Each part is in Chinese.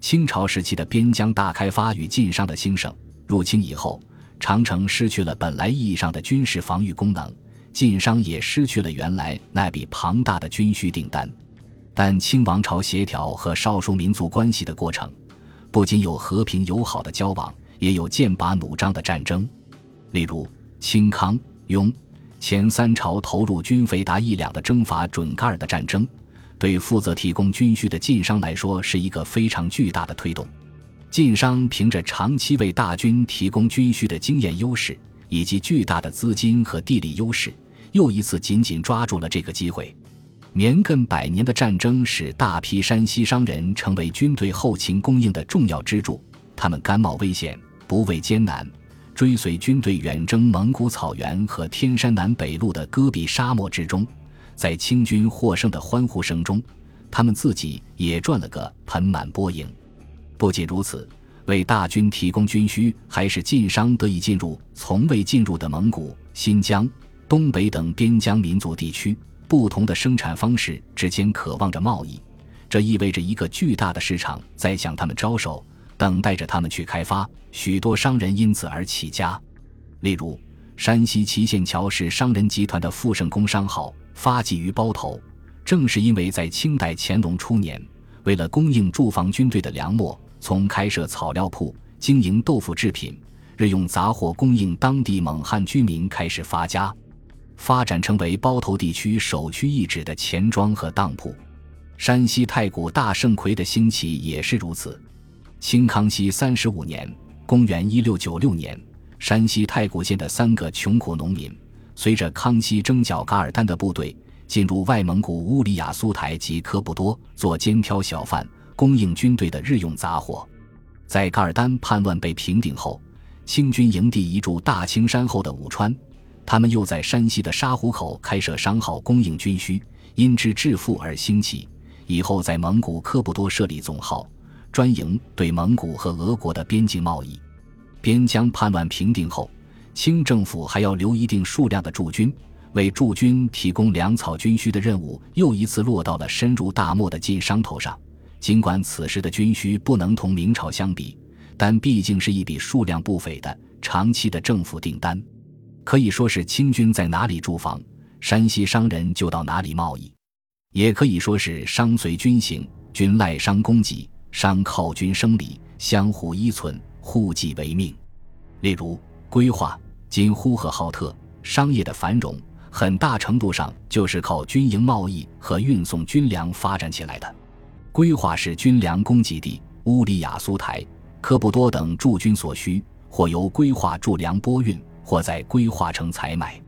清朝时期的边疆大开发与晋商的兴盛，入清以后，长城失去了本来意义上的军事防御功能，晋商也失去了原来那笔庞大的军需订单。但清王朝协调和少数民族关系的过程，不仅有和平友好的交往，也有剑拔弩张的战争。例如，清康雍前三朝投入军费达一两的征伐准噶尔的战争。对负责提供军需的晋商来说，是一个非常巨大的推动。晋商凭着长期为大军提供军需的经验优势，以及巨大的资金和地理优势，又一次紧紧抓住了这个机会。绵亘百年的战争使大批山西商人成为军队后勤供应的重要支柱。他们甘冒危险，不畏艰难，追随军队远征蒙古草原和天山南北路的戈壁沙漠之中。在清军获胜的欢呼声中，他们自己也赚了个盆满钵盈。不仅如此，为大军提供军需，还使晋商得以进入从未进入的蒙古、新疆、东北等边疆民族地区。不同的生产方式之间渴望着贸易，这意味着一个巨大的市场在向他们招手，等待着他们去开发。许多商人因此而起家，例如山西祁县桥是商人集团的富盛工商号。发迹于包头，正是因为在清代乾隆初年，为了供应驻防军队的粮秣，从开设草料铺、经营豆腐制品、日用杂货供应当地蒙汉居民开始发家，发展成为包头地区首屈一指的钱庄和当铺。山西太谷大盛魁的兴起也是如此。清康熙三十五年（公元一六九六年），山西太谷县的三个穷苦农民。随着康熙征剿噶尔丹的部队进入外蒙古乌里雅苏台及科布多，做肩挑小贩，供应军队的日用杂货。在噶尔丹叛乱被平定后，清军营地移驻大青山后的武川，他们又在山西的沙湖口开设商号，供应军需，因之致富而兴起。以后在蒙古科布多设立总号，专营对蒙古和俄国的边境贸易。边疆叛乱平定后。清政府还要留一定数量的驻军，为驻军提供粮草军需的任务又一次落到了深入大漠的晋商头上。尽管此时的军需不能同明朝相比，但毕竟是一笔数量不菲的长期的政府订单，可以说是清军在哪里驻防，山西商人就到哪里贸易；也可以说是商随军行，军赖商供给，商靠军生理，相互依存，互济为命。例如。规划今呼和浩特商业的繁荣，很大程度上就是靠军营贸易和运送军粮发展起来的。规划是军粮供给地，乌里雅苏台、科布多等驻军所需，或由规划驻粮拨运，或在规划城采买。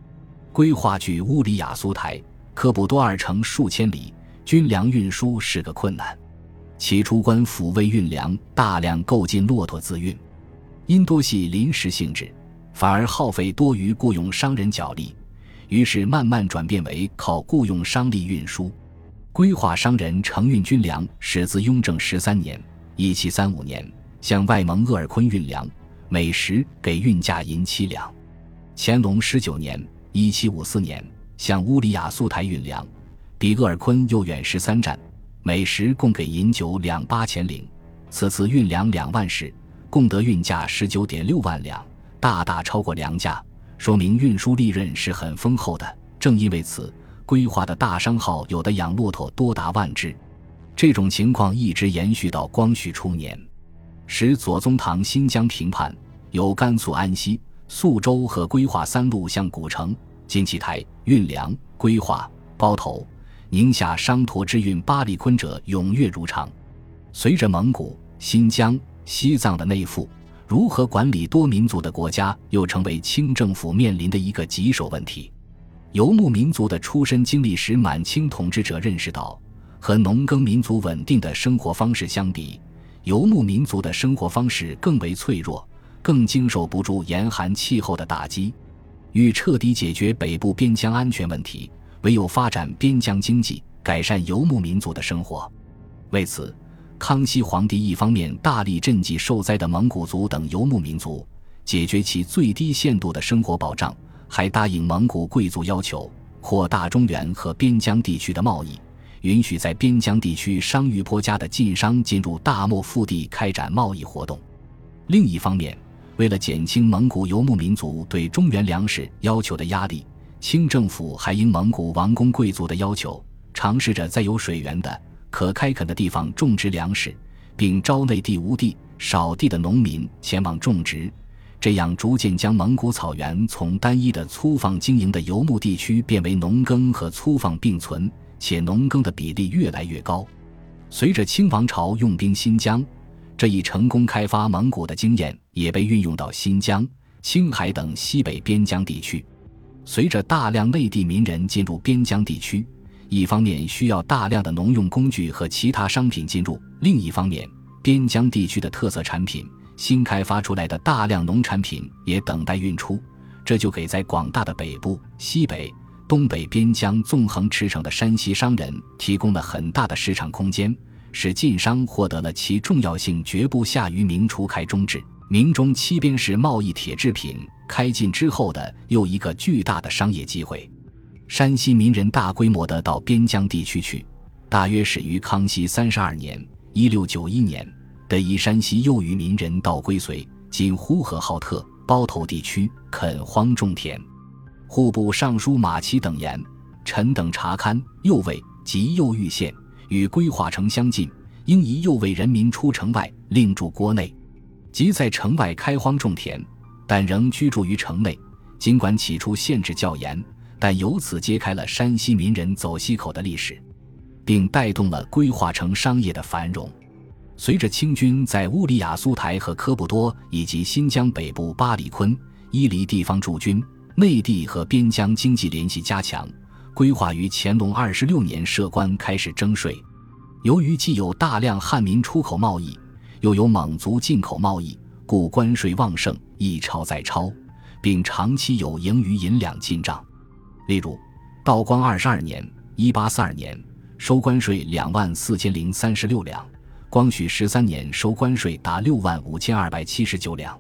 规划距乌里雅苏台、科布多二城数千里，军粮运输是个困难。起初，官府为运粮，大量购进骆驼自运，因多系临时性质。反而耗费多于雇佣商人脚力，于是慢慢转变为靠雇佣商力运输。规划商人承运军粮，始自雍正十三年（一七三五年）向外蒙鄂尔昆运粮，每时给运价银七两。乾隆十九年（一七五四年）向乌里雅苏台运粮，比鄂尔昆又远十三站，每时共给银九两八千零。此次运粮两万石，共得运价十九点六万两。大大超过粮价，说明运输利润是很丰厚的。正因为此，规划的大商号有的养骆驼多达万只。这种情况一直延续到光绪初年，使左宗棠新疆平叛，由甘肃安西、肃州和规划三路向古城、金旗台运粮。规划、包头、宁夏商驼之运巴里坤者踊跃如常。随着蒙古、新疆、西藏的内附。如何管理多民族的国家，又成为清政府面临的一个棘手问题。游牧民族的出身经历使满清统治者认识到，和农耕民族稳定的生活方式相比，游牧民族的生活方式更为脆弱，更经受不住严寒气候的打击。欲彻底解决北部边疆安全问题，唯有发展边疆经济，改善游牧民族的生活。为此。康熙皇帝一方面大力赈济受灾的蒙古族等游牧民族，解决其最低限度的生活保障，还答应蒙古贵族要求，扩大中原和边疆地区的贸易，允许在边疆地区商誉颇佳的晋商进入大漠腹地开展贸易活动。另一方面，为了减轻蒙古游牧民族对中原粮食要求的压力，清政府还应蒙古王公贵族的要求，尝试着在有水源的可开垦的地方种植粮食，并招内地无地、少地的农民前往种植。这样逐渐将蒙古草原从单一的粗放经营的游牧地区变为农耕和粗放并存，且农耕的比例越来越高。随着清王朝用兵新疆，这一成功开发蒙古的经验也被运用到新疆、青海等西北边疆地区。随着大量内地民人进入边疆地区，一方面需要大量的农用工具和其他商品进入，另一方面边疆地区的特色产品。新开发出来的大量农产品也等待运出，这就给在广大的北部、西北、东北边疆纵横驰骋的山西商人提供了很大的市场空间，使晋商获得了其重要性绝不下于明初开中制明中期边市贸易铁制品开进之后的又一个巨大的商业机会。山西民人大规模地到边疆地区去，大约始于康熙三十二年（一六九一年）。得以山西右隅民人到归绥（今呼和浩特、包头地区）垦荒种田。户部尚书马齐等言：“臣等查勘右卫及右玉县与归化城相近，应移右卫人民出城外，另住郭内。即在城外开荒种田，但仍居住于城内。尽管起初限制较严，但由此揭开了山西民人走西口的历史，并带动了规划城商业的繁荣。”随着清军在乌里雅苏台和科布多以及新疆北部巴里坤、伊犁地方驻军，内地和边疆经济联系加强。规划于乾隆二十六年设关开始征税。由于既有大量汉民出口贸易，又有蒙族进口贸易，故关税旺盛，一超再超，并长期有盈余银两进账。例如，道光二十二年（一八四二年）收关税两万四千零三十六两。光绪十三年收关税达六万五千二百七十九两，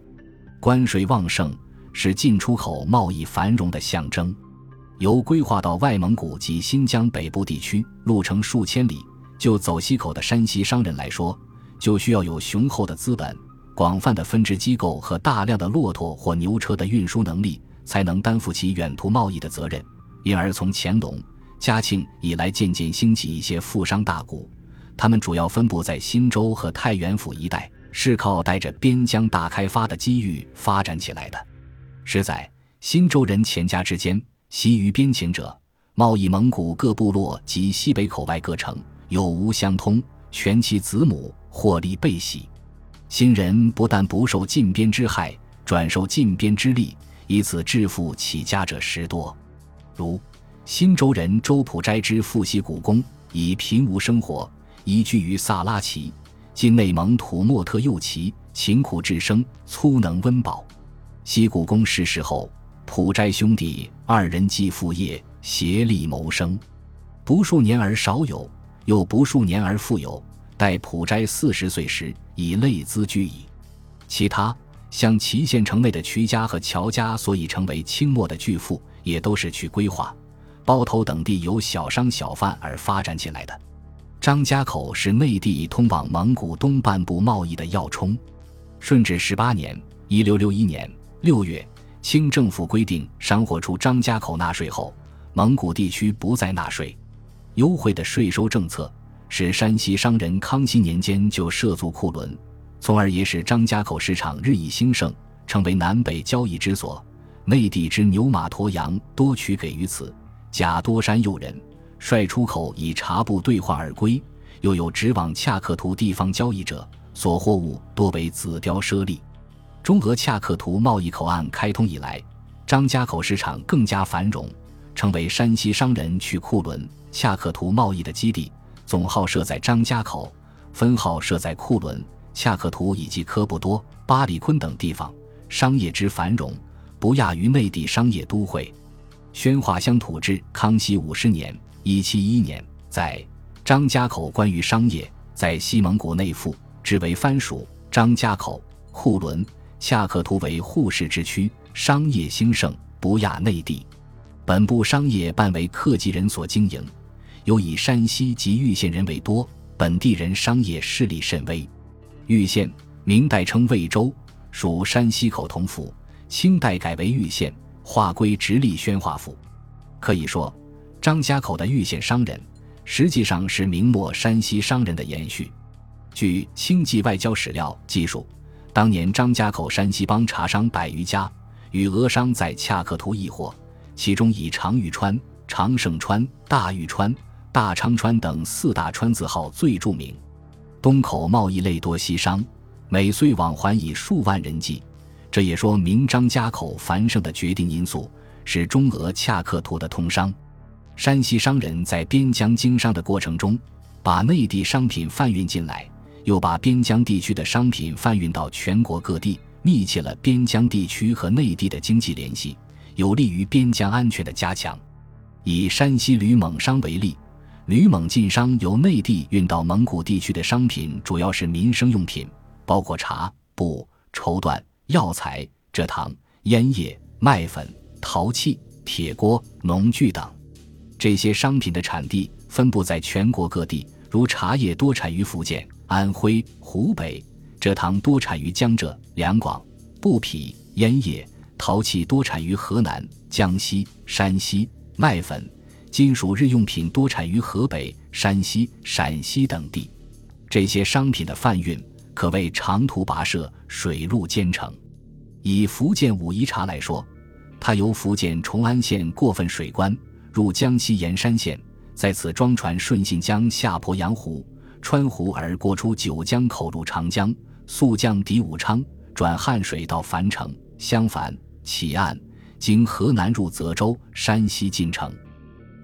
关税旺盛是进出口贸易繁荣的象征。由规划到外蒙古及新疆北部地区路程数千里，就走西口的山西商人来说，就需要有雄厚的资本、广泛的分支机构和大量的骆驼或牛车的运输能力，才能担负起远途贸易的责任。因而，从乾隆、嘉庆以来，渐渐兴起一些富商大贾。他们主要分布在新州和太原府一带，是靠带着边疆大开发的机遇发展起来的。实在新州人钱家之间，习于边境者，贸易蒙古各部落及西北口外各城，有无相通，全其子母，获利倍喜。新人不但不受禁边之害，转受禁边之利，以此致富起家者十多。如新州人周普斋之父系古公，以贫无生活。移居于萨拉齐，今内蒙土默特右旗，勤苦致生，粗能温饱。西谷公逝世后，普斋兄弟二人继父业，协力谋生。不数年而少有，又不数年而富有。待普斋四十岁时，已累资居矣。其他像祁县城内的瞿家和乔家，所以成为清末的巨富，也都是去规划、包头等地由小商小贩而发展起来的。张家口是内地通往蒙古东半部贸易的要冲。顺治十八年（一六六一年）六月，清政府规定商货出张家口纳税后，蒙古地区不再纳税。优惠的税收政策使山西商人康熙年间就涉足库伦，从而也使张家口市场日益兴盛，成为南北交易之所。内地之牛马驮羊多取给于此，假多山诱人。率出口以茶布兑换而归，又有直往恰克图地方交易者，所货物多为紫貂猞猁。中俄恰克图贸易口岸开通以来，张家口市场更加繁荣，成为山西商人去库伦、恰克图贸易的基地。总号设在张家口，分号设在库伦、恰克图以及科布多、巴里坤等地方，商业之繁荣不亚于内地商业都会。宣化乡土志，康熙五十年。一七一年，在张家口关于商业，在西蒙古内附，之为藩属。张家口、库伦、恰克图为互市之区，商业兴盛，不亚内地。本部商业半为客籍人所经营，尤以山西及玉县人为多，本地人商业势力甚微。玉县，明代称魏州，属山西口同府，清代改为玉县，划归直隶宣化府。可以说，张家口的玉县商人，实际上是明末山西商人的延续。据《清纪外交史料》记述，当年张家口山西帮茶商百余家，与俄商在恰克图易货，其中以长玉川、长盛川、大玉川、大昌川等四大川字号最著名。东口贸易类多西商，每岁往还以数万人计。这也说明张家口繁盛的决定因素是中俄恰克图的通商。山西商人在边疆经商的过程中，把内地商品贩运进来，又把边疆地区的商品贩运到全国各地，密切了边疆地区和内地的经济联系，有利于边疆安全的加强。以山西吕蒙商为例。吕蒙进商由内地运到蒙古地区的商品主要是民生用品，包括茶、布、绸缎、药材、蔗糖、烟叶、麦粉、陶器、铁锅、农具等。这些商品的产地分布在全国各地，如茶叶多产于福建、安徽、湖北；蔗糖多产于江浙、两广；布匹、烟叶、陶器多产于河南、江西、山西；麦粉。金属日用品多产于河北、山西、陕西等地，这些商品的贩运可谓长途跋涉、水陆兼程。以福建武夷茶来说，它由福建崇安县过分水关，入江西盐山县，在此装船顺信江下鄱阳湖，穿湖而过出九江口入长江，溯江抵武昌，转汉水到樊城，襄樊起岸，经河南入泽州、山西进城。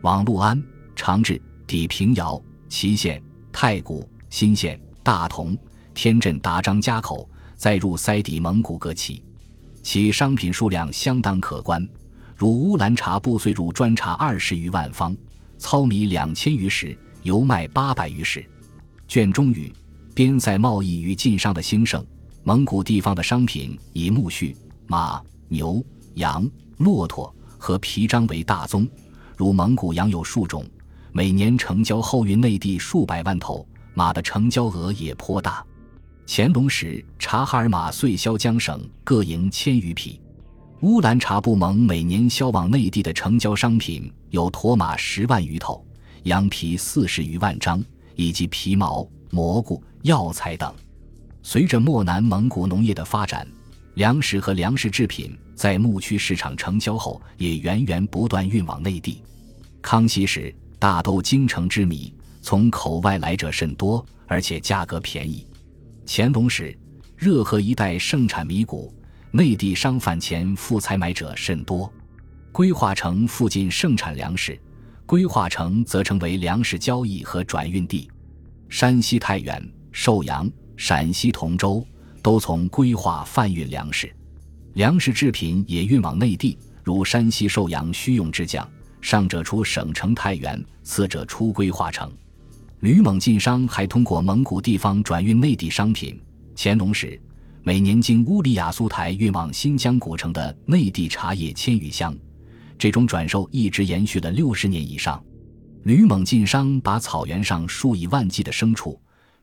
往潞安、长治、抵平遥、祁县、太谷、新县、大同、天镇达张家口，再入塞底蒙古各旗，其商品数量相当可观，如乌兰茶布碎入专茶二十余万方，糙米两千余石，油麦八百余石。卷中语：边塞贸易与晋商的兴盛，蒙古地方的商品以苜蓿、马、牛、羊、骆驼和皮张为大宗。如蒙古羊有数种，每年成交后运内地数百万头；马的成交额也颇大。乾隆时，察哈尔马遂销江省各营千余匹。乌兰察布盟每年销往内地的成交商品有驼马十万余头，羊皮四十余万张，以及皮毛、蘑菇、药材等。随着漠南蒙古农业的发展，粮食和粮食制品在牧区市场成交后，也源源不断运往内地。康熙时，大豆京城之米从口外来者甚多，而且价格便宜。乾隆时，热河一带盛产米谷，内地商贩前赴采买者甚多。规划城附近盛产粮食，规划城则成为粮食交易和转运地。山西太原、寿阳、陕西同州都从规划贩运粮食，粮食制品也运往内地，如山西寿阳需用之酱。上者出省城太原，次者出归化城。吕蒙晋商还通过蒙古地方转运内地商品。乾隆时，每年经乌里雅苏台运往新疆古城的内地茶叶千余箱，这种转售一直延续了六十年以上。吕蒙晋商把草原上数以万计的牲畜、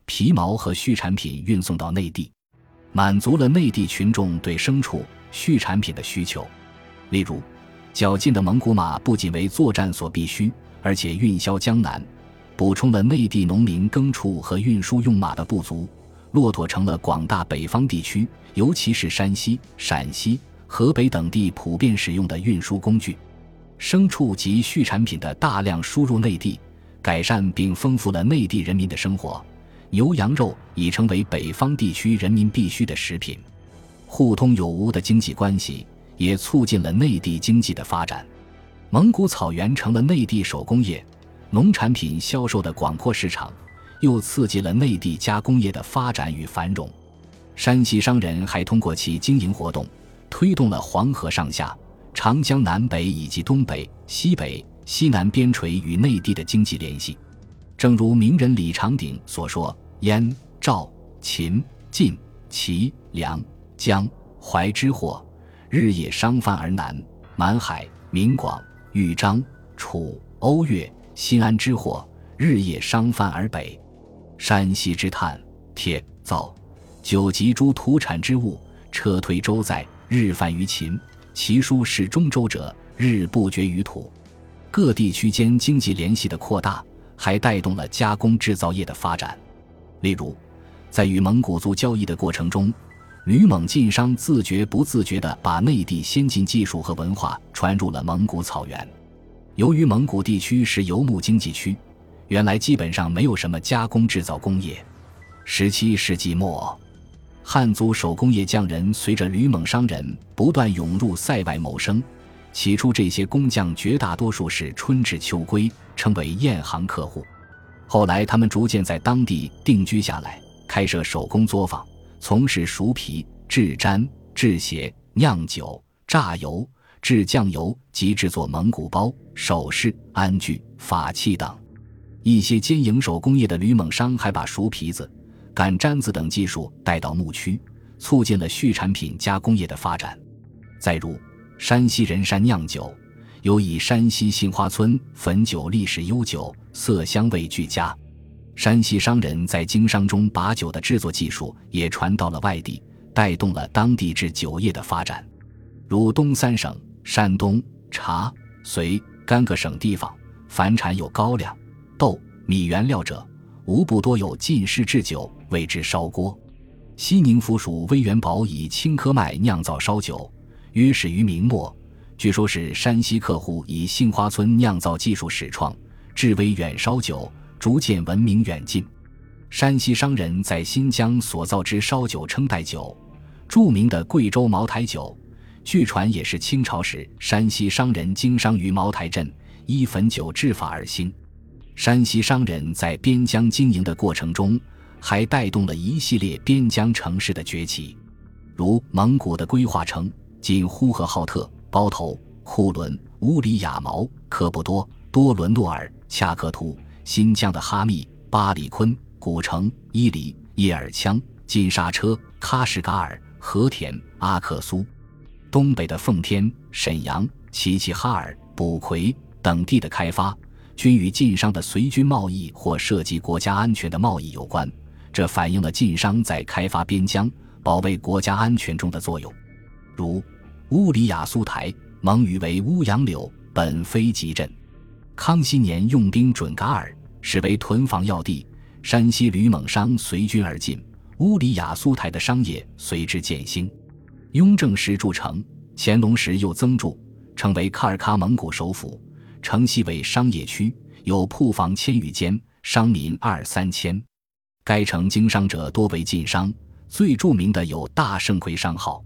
皮毛和畜产品运送到内地，满足了内地群众对牲畜、畜产品的需求。例如。较近的蒙古马不仅为作战所必须，而且运销江南，补充了内地农民耕畜和运输用马的不足。骆驼成了广大北方地区，尤其是山西、陕西、河北等地普遍使用的运输工具。牲畜及畜产品的大量输入内地，改善并丰富了内地人民的生活。牛羊肉已成为北方地区人民必需的食品。互通有无的经济关系。也促进了内地经济的发展，蒙古草原成了内地手工业、农产品销售的广阔市场，又刺激了内地加工业的发展与繁荣。山西商人还通过其经营活动，推动了黄河上下、长江南北以及东北、西北、西南边陲与内地的经济联系。正如名人李长鼎所说：“燕、赵、秦、晋、齐、梁、江、淮之货。”日夜商贩而南，满海、闽广、豫章、楚、瓯越、新安之货日夜商贩而北，山西之炭、铁、造、酒及诸土产之物，撤退周在，日贩于秦。其书是中州者，日不绝于土。各地区间经济联系的扩大，还带动了加工制造业的发展。例如，在与蒙古族交易的过程中，吕蒙晋商自觉不自觉地把内地先进技术和文化传入了蒙古草原。由于蒙古地区是游牧经济区，原来基本上没有什么加工制造工业。十七世纪末，汉族手工业匠人随着吕蒙商人不断涌入塞外谋生。起初，这些工匠绝大多数是春至秋归，称为雁行客户。后来，他们逐渐在当地定居下来，开设手工作坊，从事熟皮、制毡、制鞋、酿酒、榨油、制酱油及制作蒙古包、首饰、鞍具、法器等。一些兼营手工业的吕蒙商还把熟皮子、擀毡子等技术带到牧区，促进了畜产品加工业的发展。再如，山西人山酿酒，尤以山西杏花村汾酒历史悠久，色香味俱佳。山西商人在经商中把酒的制作技术也传到了外地，带动了当地制酒业的发展。如东三省山东、茶、绥、甘各省地方，凡产有高粱、豆、米原料者，无不多有进士制酒，为之烧锅。西宁府属威元堡以青稞麦酿造烧酒。约始于明末，据说是山西客户以杏花村酿造技术始创，制为远烧酒，逐渐闻名远近。山西商人在新疆所造之烧酒称代酒，著名的贵州茅台酒，据传也是清朝时山西商人经商于茅台镇，依汾酒制法而兴。山西商人在边疆经营的过程中，还带动了一系列边疆城市的崛起，如蒙古的规划城。今呼和浩特、包头、库伦、乌里雅毛、科布多、多伦诺尔、恰克图；新疆的哈密、巴里坤、古城、伊犁、叶尔羌、金沙车、喀什噶尔、和田、阿克苏；东北的奉天、沈阳、齐齐哈尔、卜奎等地的开发，均与晋商的随军贸易或涉及国家安全的贸易有关。这反映了晋商在开发边疆、保卫国家安全中的作用，如。乌里雅苏台，蒙语为乌杨柳，本非集镇。康熙年用兵准噶尔，实为屯防要地。山西吕蒙商随军而进，乌里雅苏台的商业随之渐兴。雍正时筑城，乾隆时又增筑，成为喀尔喀蒙古首府。城西为商业区，有铺房千余间，商民二三千。该城经商者多为晋商，最著名的有大盛奎商号。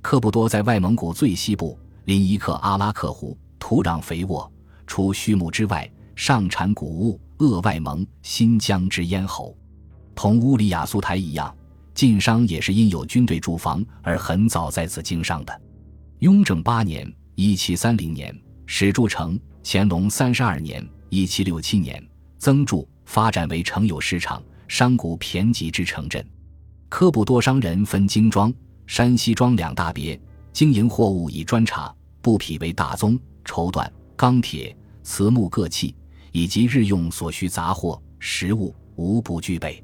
克布多在外蒙古最西部，临伊克阿拉克湖，土壤肥沃。除畜牧之外，上产谷物，鄂外蒙、新疆之咽喉。同乌里雅苏台一样，晋商也是因有军队驻防而很早在此经商的。雍正八年（一七三零年）始筑城，乾隆三十二年（一七六七年）增筑，发展为城有市场、商贾遍集之城镇。科布多商人分精装。山西庄两大别，经营货物以砖茶、布匹为大宗，绸缎、钢铁、瓷木各器以及日用所需杂货、食物无不具备。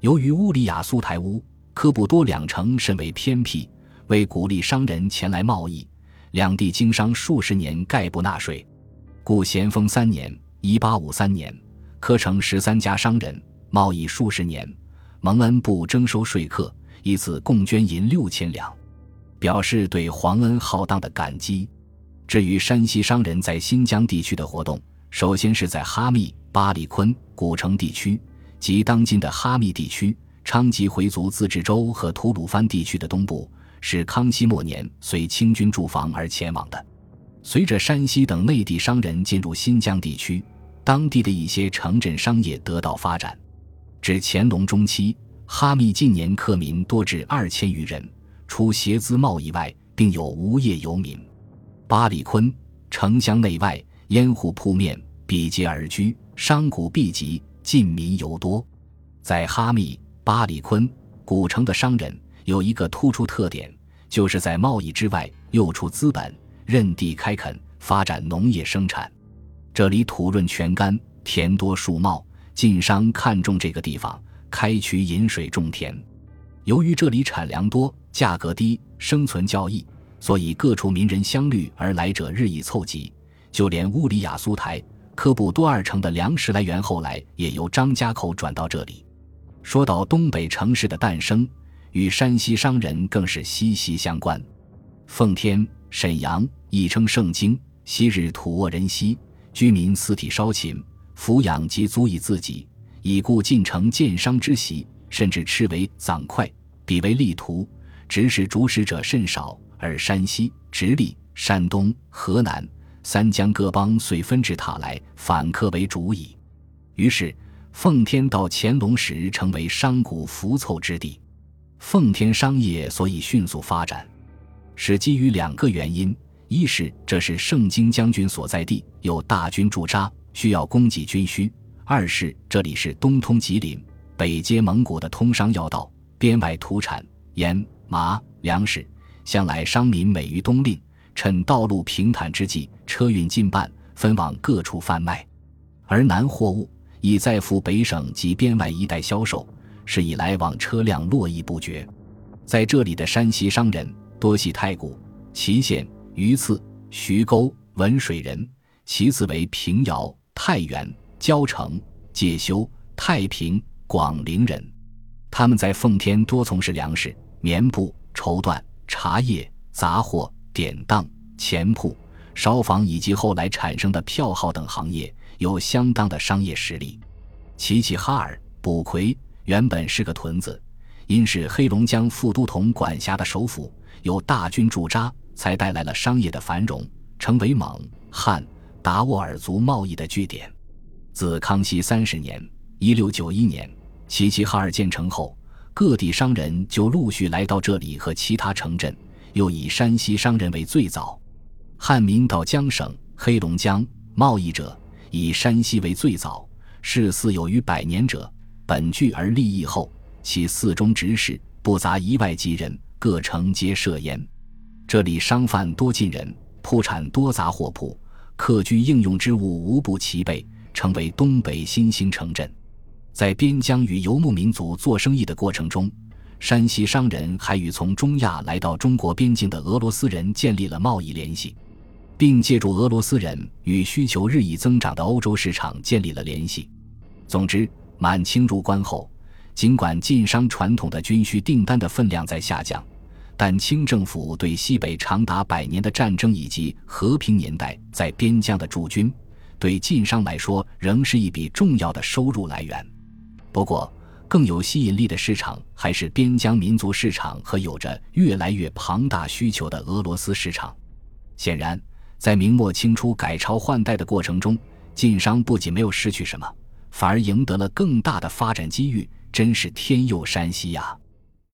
由于乌里雅苏台乌、科布多两城甚为偏僻，为鼓励商人前来贸易，两地经商数十年概不纳税，故咸丰三年（一八五三年）科城十三家商人贸易数十年，蒙恩不征收税客。以此共捐银六千两，表示对皇恩浩荡的感激。至于山西商人在新疆地区的活动，首先是在哈密、巴里坤、古城地区及当今的哈密地区、昌吉回族自治州和吐鲁番地区的东部，是康熙末年随清军驻防而前往的。随着山西等内地商人进入新疆地区，当地的一些城镇商业得到发展。至乾隆中期。哈密近年客民多至二千余人，除鞋资贸易外，并有无业游民。巴里坤城乡内外烟户铺面，比劫而居，商贾毕集，近民尤多。在哈密、巴里坤古城的商人有一个突出特点，就是在贸易之外又出资本，认地开垦，发展农业生产。这里土润泉干，田多树茂，晋商看中这个地方，开渠引水种田。由于这里产粮多，价格低，生存较易，所以各处民人相虑而来者日益凑集。就连乌里雅苏台、科布多尔城的粮食来源，后来也由张家口转到这里。说到东北城市的诞生，与山西商人更是息息相关。奉天、沈阳亦称盛京，昔日土沃人稀，居民四体稍勤，抚养即足以自给，已故进城建商之习，甚至斥为攒块，比为利图，指使主使者甚少。而山西、直隶、山东、河南三江各邦遂分至塔来，反客为主矣。于是。奉天到乾隆时成为商贾浮凑之地，奉天商业所以迅速发展，是基于两个原因：一是这是盛京将军所在地，有大军驻扎，需要供给军需；二是这里是东通吉林、北接蒙古的通商要道，边外土产盐、麻、粮食，向来商民美于冬令，趁道路平坦之际，车运进半，分往各处贩卖，而南货物。已在赴北省及边外一带销售，是以来往车辆络绎不绝。在这里的山西商人多系太谷、祁县、榆次、徐沟、文水人，其次为平遥、太原、交城、介休、太平、广陵人。他们在奉天多从事粮食、棉布、绸缎、茶叶、杂货、典当、钱铺、烧坊以及后来产生的票号等行业。有相当的商业实力。齐齐哈尔、卜奎原本是个屯子，因是黑龙江副都统管辖的首府，有大军驻扎，才带来了商业的繁荣，成为蒙、汉、达斡尔族贸易的据点。自康熙三十年（一六九一年），齐齐哈尔建成后，各地商人就陆续来到这里和其他城镇，又以山西商人为最早。汉民到江省、黑龙江贸易者。以山西为最早，是似有余百年者，本聚而立益后，其四中执事不杂一外籍人，各城皆设焉。这里商贩多进人，铺产多杂货铺，客居应用之物无不齐备，成为东北新兴城镇。在边疆与游牧民族做生意的过程中，山西商人还与从中亚来到中国边境的俄罗斯人建立了贸易联系。并借助俄罗斯人与需求日益增长的欧洲市场建立了联系。总之，满清入关后，尽管晋商传统的军需订单的分量在下降，但清政府对西北长达百年的战争以及和平年代在边疆的驻军，对晋商来说仍是一笔重要的收入来源。不过，更有吸引力的市场还是边疆民族市场和有着越来越庞大需求的俄罗斯市场。显然。在明末清初改朝换代的过程中，晋商不仅没有失去什么，反而赢得了更大的发展机遇，真是天佑山西呀！